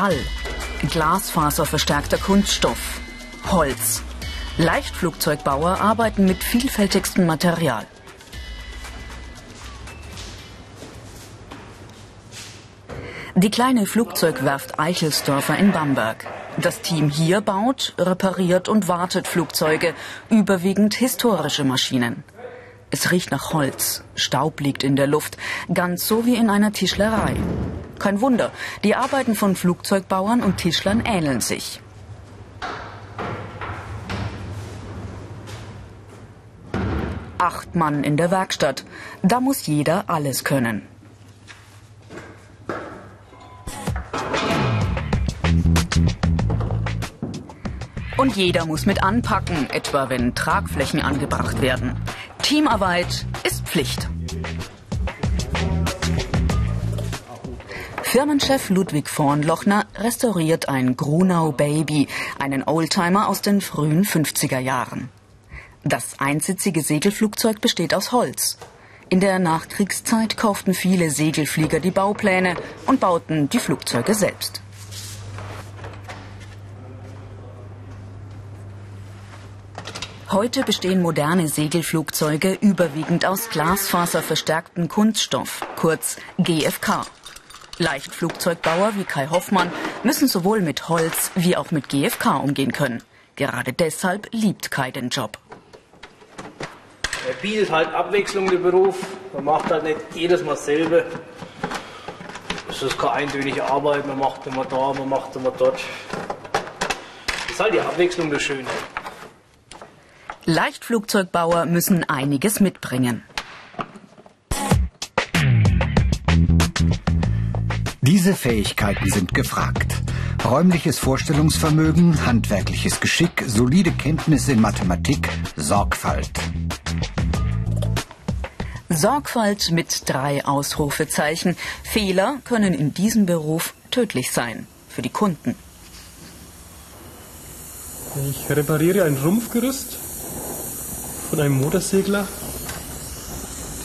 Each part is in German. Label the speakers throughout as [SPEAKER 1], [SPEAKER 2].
[SPEAKER 1] Metall, glasfaserverstärkter Kunststoff, Holz. Leichtflugzeugbauer arbeiten mit vielfältigstem Material. Die kleine Flugzeugwerft Eichelsdörfer in Bamberg. Das Team hier baut, repariert und wartet Flugzeuge, überwiegend historische Maschinen. Es riecht nach Holz, Staub liegt in der Luft, ganz so wie in einer Tischlerei. Kein Wunder, die Arbeiten von Flugzeugbauern und Tischlern ähneln sich. Acht Mann in der Werkstatt. Da muss jeder alles können. Und jeder muss mit anpacken, etwa wenn Tragflächen angebracht werden. Teamarbeit ist Pflicht. Firmenchef Ludwig Vornlochner restauriert ein Grunau Baby, einen Oldtimer aus den frühen 50er Jahren. Das einsitzige Segelflugzeug besteht aus Holz. In der Nachkriegszeit kauften viele Segelflieger die Baupläne und bauten die Flugzeuge selbst. Heute bestehen moderne Segelflugzeuge überwiegend aus glasfaserverstärkten Kunststoff, kurz GFK. Leichtflugzeugbauer wie Kai Hoffmann müssen sowohl mit Holz wie auch mit GFK umgehen können. Gerade deshalb liebt Kai den Job.
[SPEAKER 2] Er bietet halt Abwechslung der Beruf. Man macht halt nicht jedes Mal dasselbe. Es ist keine eintönige Arbeit. Man macht immer da, man macht immer dort. Das ist halt die Abwechslung der Schöne.
[SPEAKER 1] Leichtflugzeugbauer müssen einiges mitbringen.
[SPEAKER 3] Diese Fähigkeiten sind gefragt. Räumliches Vorstellungsvermögen, handwerkliches Geschick, solide Kenntnisse in Mathematik, Sorgfalt.
[SPEAKER 1] Sorgfalt mit drei Ausrufezeichen. Fehler können in diesem Beruf tödlich sein. Für die Kunden.
[SPEAKER 4] Ich repariere ein Rumpfgerüst von einem Motorsegler.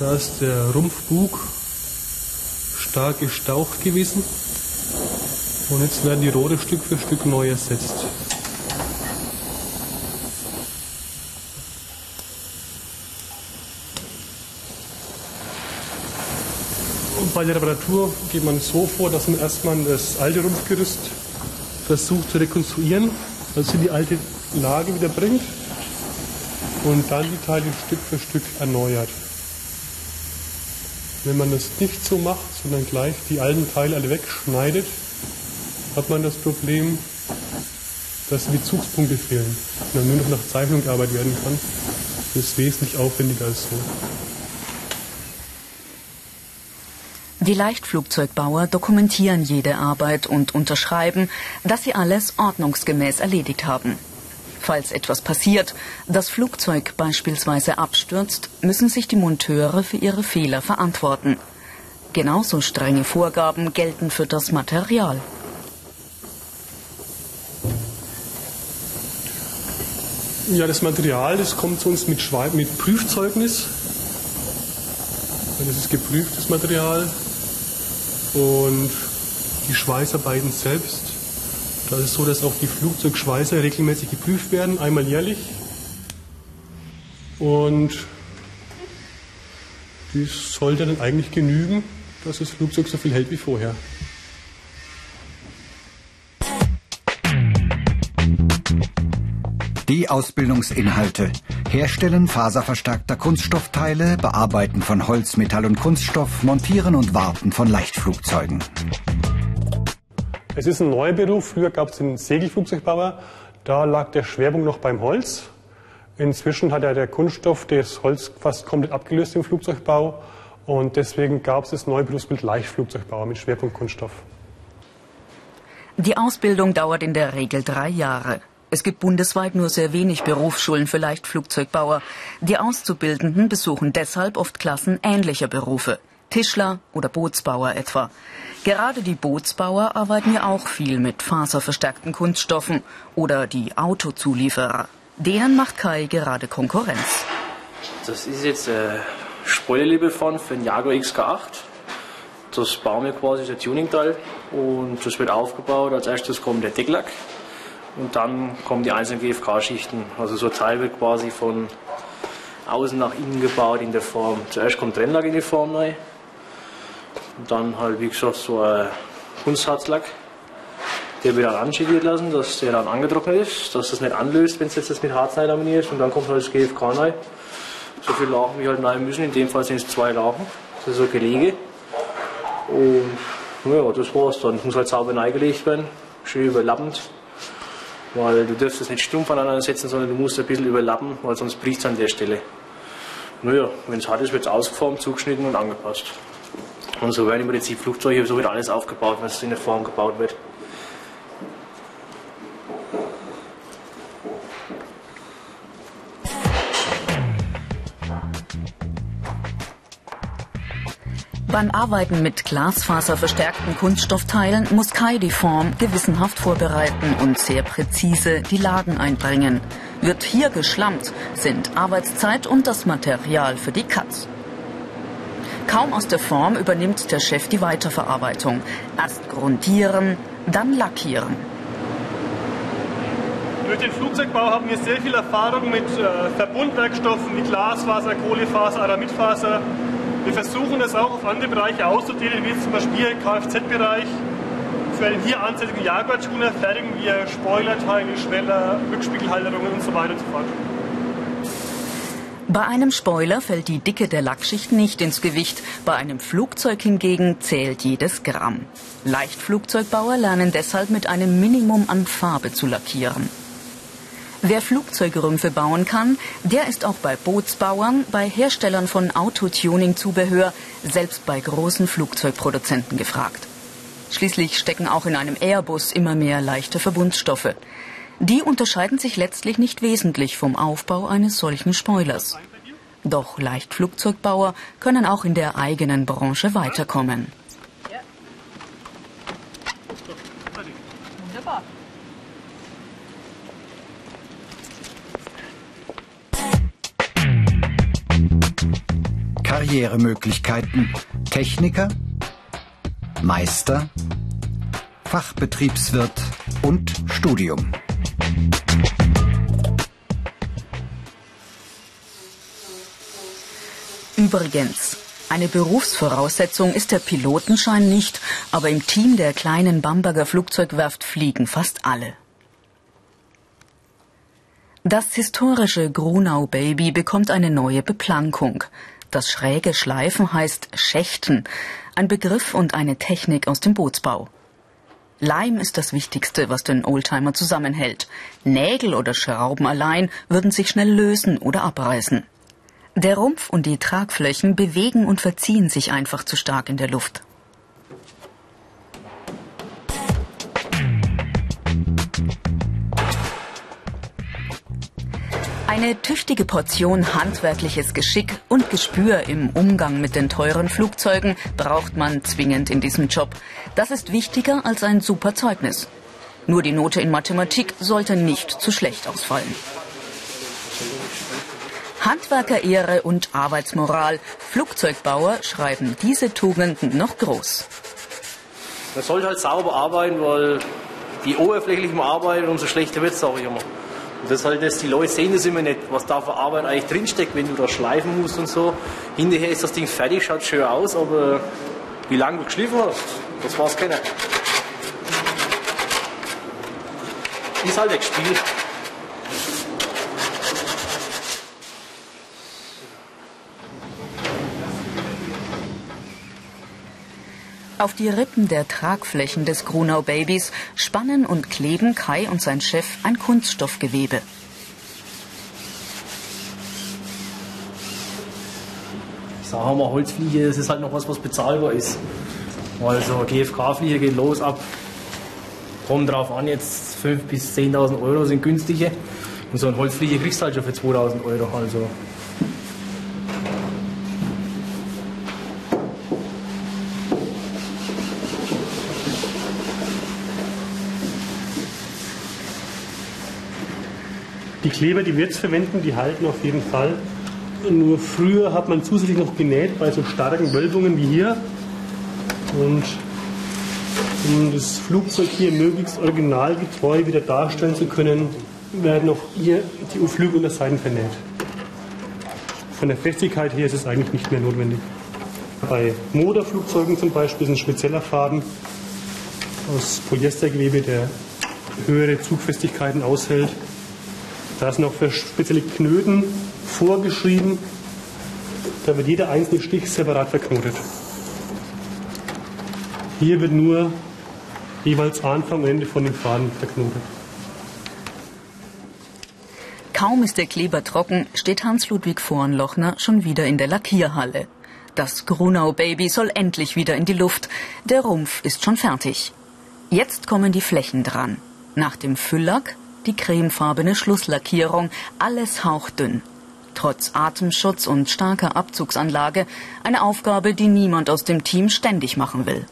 [SPEAKER 4] Da ist der Rumpfbug stark gestaucht gewesen. Und jetzt werden die Rohre Stück für Stück neu ersetzt. Und bei der Reparatur geht man so vor, dass man erstmal das alte Rumpfgerüst versucht zu rekonstruieren, also die alte Lage wieder bringt und dann die Teile Stück für Stück erneuert. Wenn man das nicht so macht, sondern gleich die alten Teile alle wegschneidet, hat man das Problem, dass die Bezugspunkte fehlen und dann nur noch nach Zeichnung gearbeitet werden kann. Das ist wesentlich aufwendiger als so.
[SPEAKER 1] Die Leichtflugzeugbauer dokumentieren jede Arbeit und unterschreiben, dass sie alles ordnungsgemäß erledigt haben. Falls etwas passiert, das Flugzeug beispielsweise abstürzt, müssen sich die Monteure für ihre Fehler verantworten. Genauso strenge Vorgaben gelten für das Material.
[SPEAKER 4] Ja, das Material, das kommt zu uns mit, Schwe mit Prüfzeugnis. Das ist geprüftes Material. Und die Schweißarbeiten selbst da ist so, dass auch die Flugzeugschweißer regelmäßig geprüft werden, einmal jährlich. Und dies sollte dann eigentlich genügen, dass das Flugzeug so viel hält wie vorher.
[SPEAKER 3] Die Ausbildungsinhalte. Herstellen faserverstärkter Kunststoffteile, Bearbeiten von Holz, Metall und Kunststoff, Montieren und Warten von Leichtflugzeugen.
[SPEAKER 4] Es ist ein neuer Beruf. Früher gab es den Segelflugzeugbauer. Da lag der Schwerpunkt noch beim Holz. Inzwischen hat ja der Kunststoff das Holz fast komplett abgelöst im Flugzeugbau. Und deswegen gab es das neue Berufsbild Leichtflugzeugbauer mit Schwerpunkt Kunststoff.
[SPEAKER 1] Die Ausbildung dauert in der Regel drei Jahre. Es gibt bundesweit nur sehr wenig Berufsschulen für Leichtflugzeugbauer. Die Auszubildenden besuchen deshalb oft Klassen ähnlicher Berufe. Tischler oder Bootsbauer etwa. Gerade die Bootsbauer arbeiten ja auch viel mit faserverstärkten Kunststoffen oder die Autozulieferer. Denen macht Kai gerade Konkurrenz.
[SPEAKER 2] Das ist jetzt äh, Spoilerliebe von für den Jaguar XK8. Das bauen wir quasi, das Tuningteil. Und das wird aufgebaut. Als erstes kommt der Decklack. Und dann kommen die einzelnen GFK-Schichten. Also so ein Teil wird quasi von außen nach innen gebaut in der Form. Zuerst kommt Trennlack in die Form rein. Dann halt, wie gesagt, so ein Kunstharzlack. Der wird dann anschädiert lassen, dass der dann angetrocknet ist, dass das nicht anlöst, wenn es jetzt das mit Harz ist. Und dann kommt halt das GFK rein. So viele Lachen wie halt rein müssen. In dem Fall sind es zwei Lachen. Das ist so Gelege. Und ja, das war's dann. Muss halt sauber reingelegt werden. Schön überlappend. Weil du darfst es nicht stumpf aneinander setzen, sondern du musst ein bisschen überlappen, weil sonst bricht es an der Stelle. Naja, wenn es hart ist, wird es ausgeformt, zugeschnitten und angepasst. Und so werden im Prinzip Flugzeuge, so wird alles aufgebaut, es in der Form gebaut wird.
[SPEAKER 1] Beim Arbeiten mit glasfaserverstärkten Kunststoffteilen muss Kai die Form gewissenhaft vorbereiten und sehr präzise die Lagen einbringen. Wird hier geschlammt, sind Arbeitszeit und das Material für die Katz. Kaum aus der Form übernimmt der Chef die Weiterverarbeitung. Erst grundieren, dann lackieren.
[SPEAKER 4] Durch den Flugzeugbau haben wir sehr viel Erfahrung mit äh, Verbundwerkstoffen wie Glasfaser, Kohlefaser, Aramidfaser. Wir versuchen das auch auf andere Bereiche auszudehnen, wie zum Beispiel im Kfz-Bereich. Für einen hier ansässigen Jaguar-Tuner fertigen wir Spoilerteile, Schweller, Rückspiegelhalterungen und so weiter und so fort.
[SPEAKER 1] Bei einem Spoiler fällt die Dicke der Lackschicht nicht ins Gewicht, bei einem Flugzeug hingegen zählt jedes Gramm. Leichtflugzeugbauer lernen deshalb mit einem Minimum an Farbe zu lackieren. Wer Flugzeugrümpfe bauen kann, der ist auch bei Bootsbauern, bei Herstellern von Autotuning-Zubehör, selbst bei großen Flugzeugproduzenten gefragt. Schließlich stecken auch in einem Airbus immer mehr leichte Verbundstoffe. Die unterscheiden sich letztlich nicht wesentlich vom Aufbau eines solchen Spoilers. Doch Leichtflugzeugbauer können auch in der eigenen Branche weiterkommen.
[SPEAKER 3] Karrieremöglichkeiten. Techniker, Meister, Fachbetriebswirt und Studium.
[SPEAKER 1] Übrigens, eine Berufsvoraussetzung ist der Pilotenschein nicht, aber im Team der kleinen Bamberger Flugzeugwerft fliegen fast alle. Das historische Grunau Baby bekommt eine neue Beplankung. Das schräge Schleifen heißt Schächten, ein Begriff und eine Technik aus dem Bootsbau. Leim ist das Wichtigste, was den Oldtimer zusammenhält. Nägel oder Schrauben allein würden sich schnell lösen oder abreißen. Der Rumpf und die Tragflächen bewegen und verziehen sich einfach zu stark in der Luft. Eine tüchtige Portion handwerkliches Geschick und Gespür im Umgang mit den teuren Flugzeugen braucht man zwingend in diesem Job. Das ist wichtiger als ein super Zeugnis. Nur die Note in Mathematik sollte nicht zu schlecht ausfallen. Handwerkerehre und Arbeitsmoral. Flugzeugbauer schreiben diese Tugenden noch groß.
[SPEAKER 2] Man sollte halt sauber arbeiten, weil die oberflächlich arbeiten, umso schlechter wird es auch immer. Das halt das, die Leute sehen das immer nicht, was da für Arbeit eigentlich drinsteckt, wenn du da schleifen musst und so. Hinterher ist das Ding fertig, schaut schön aus, aber wie lange du geschliffen hast, das war's keiner. Ist halt ein Spiel.
[SPEAKER 1] Auf die Rippen der Tragflächen des Grunau Babys spannen und kleben Kai und sein Chef ein Kunststoffgewebe.
[SPEAKER 2] Ich sage mal, Holzfliege, das ist halt noch was, was bezahlbar ist. Also GFK-Fliege geht los ab, kommt drauf an, jetzt 5.000 bis 10.000 Euro sind günstige. Und so ein Holzfliege kriegst du halt schon für 2.000 Euro. Also
[SPEAKER 4] Die Kleber, die wir jetzt verwenden, die halten auf jeden Fall. Nur früher hat man zusätzlich noch genäht bei so starken Wölbungen wie hier. Und um das Flugzeug hier möglichst originalgetreu wieder darstellen zu können, werden auch hier die Flügel und das Seiten vernäht. Von der Festigkeit her ist es eigentlich nicht mehr notwendig. Bei Motorflugzeugen zum Beispiel ist ein spezieller Faden aus Polyestergewebe, der höhere Zugfestigkeiten aushält. Da ist noch für spezielle Knöten vorgeschrieben. Da wird jeder einzelne Stich separat verknotet. Hier wird nur jeweils Anfang und Ende von dem Faden verknotet.
[SPEAKER 1] Kaum ist der Kleber trocken, steht Hans-Ludwig Vornlochner schon wieder in der Lackierhalle. Das Grunau Baby soll endlich wieder in die Luft. Der Rumpf ist schon fertig. Jetzt kommen die Flächen dran. Nach dem Fülllack die cremefarbene Schlusslackierung, alles hauchdünn. Trotz Atemschutz und starker Abzugsanlage eine Aufgabe, die niemand aus dem Team ständig machen will.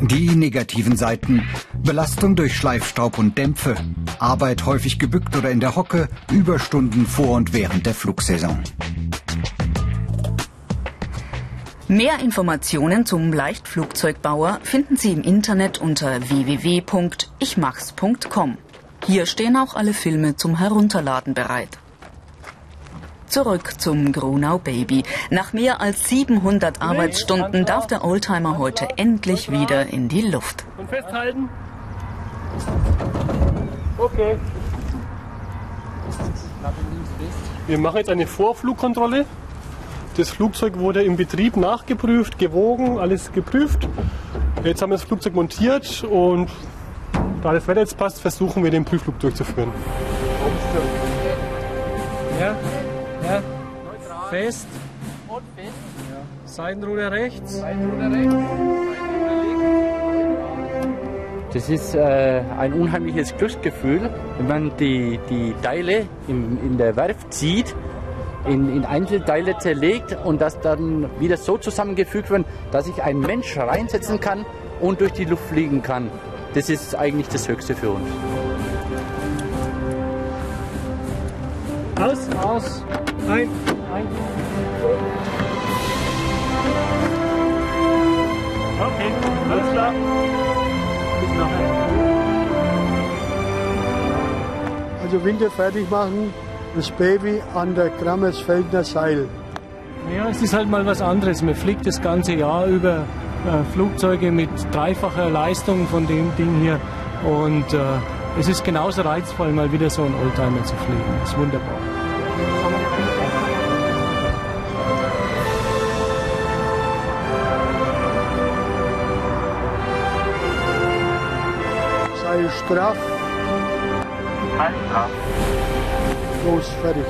[SPEAKER 3] Die negativen Seiten. Belastung durch Schleifstaub und Dämpfe. Arbeit häufig gebückt oder in der Hocke. Überstunden vor und während der Flugsaison.
[SPEAKER 1] Mehr Informationen zum Leichtflugzeugbauer finden Sie im Internet unter www.ichmachs.com. Hier stehen auch alle Filme zum Herunterladen bereit. Zurück zum Grunau Baby. Nach mehr als 700 Arbeitsstunden darf der Oldtimer heute endlich wieder in die Luft.
[SPEAKER 4] Und festhalten. Okay. Wir machen jetzt eine Vorflugkontrolle. Das Flugzeug wurde im Betrieb nachgeprüft, gewogen, alles geprüft. Jetzt haben wir das Flugzeug montiert und da das Wetter jetzt passt, versuchen wir den Prüfflug durchzuführen.
[SPEAKER 5] Ja, ja. Fest. Und fest. Ja. Seitenruder rechts. Seitenruder rechts.
[SPEAKER 6] Das ist äh, ein unheimliches Glücksgefühl, wenn man die, die Teile in, in der Werft sieht in, in Einzelteile zerlegt und das dann wieder so zusammengefügt wird, dass sich ein Mensch reinsetzen kann und durch die Luft fliegen kann. Das ist eigentlich das Höchste für uns.
[SPEAKER 4] Aus, aus, ein, ein. Okay, alles klar. Bis nachher.
[SPEAKER 7] Also Winter fertig machen, das Baby an der Grammersfeldner Seil.
[SPEAKER 5] Ja, es ist halt mal was anderes. Man fliegt das ganze Jahr über äh, Flugzeuge mit dreifacher Leistung von dem Ding hier. Und äh, es ist genauso reizvoll, mal wieder so einen Oldtimer zu fliegen. Das ist wunderbar.
[SPEAKER 7] Seil straff.
[SPEAKER 8] Halt straff.
[SPEAKER 7] Los, fertig.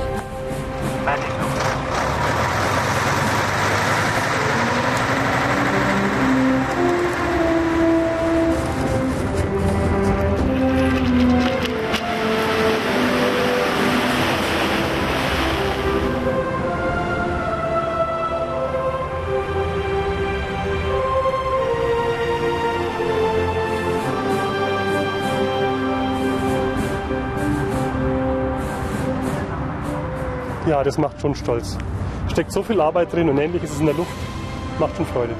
[SPEAKER 8] Fertig.
[SPEAKER 4] Das macht schon stolz. Steckt so viel Arbeit drin und endlich ist es in der Luft. Macht schon Freude.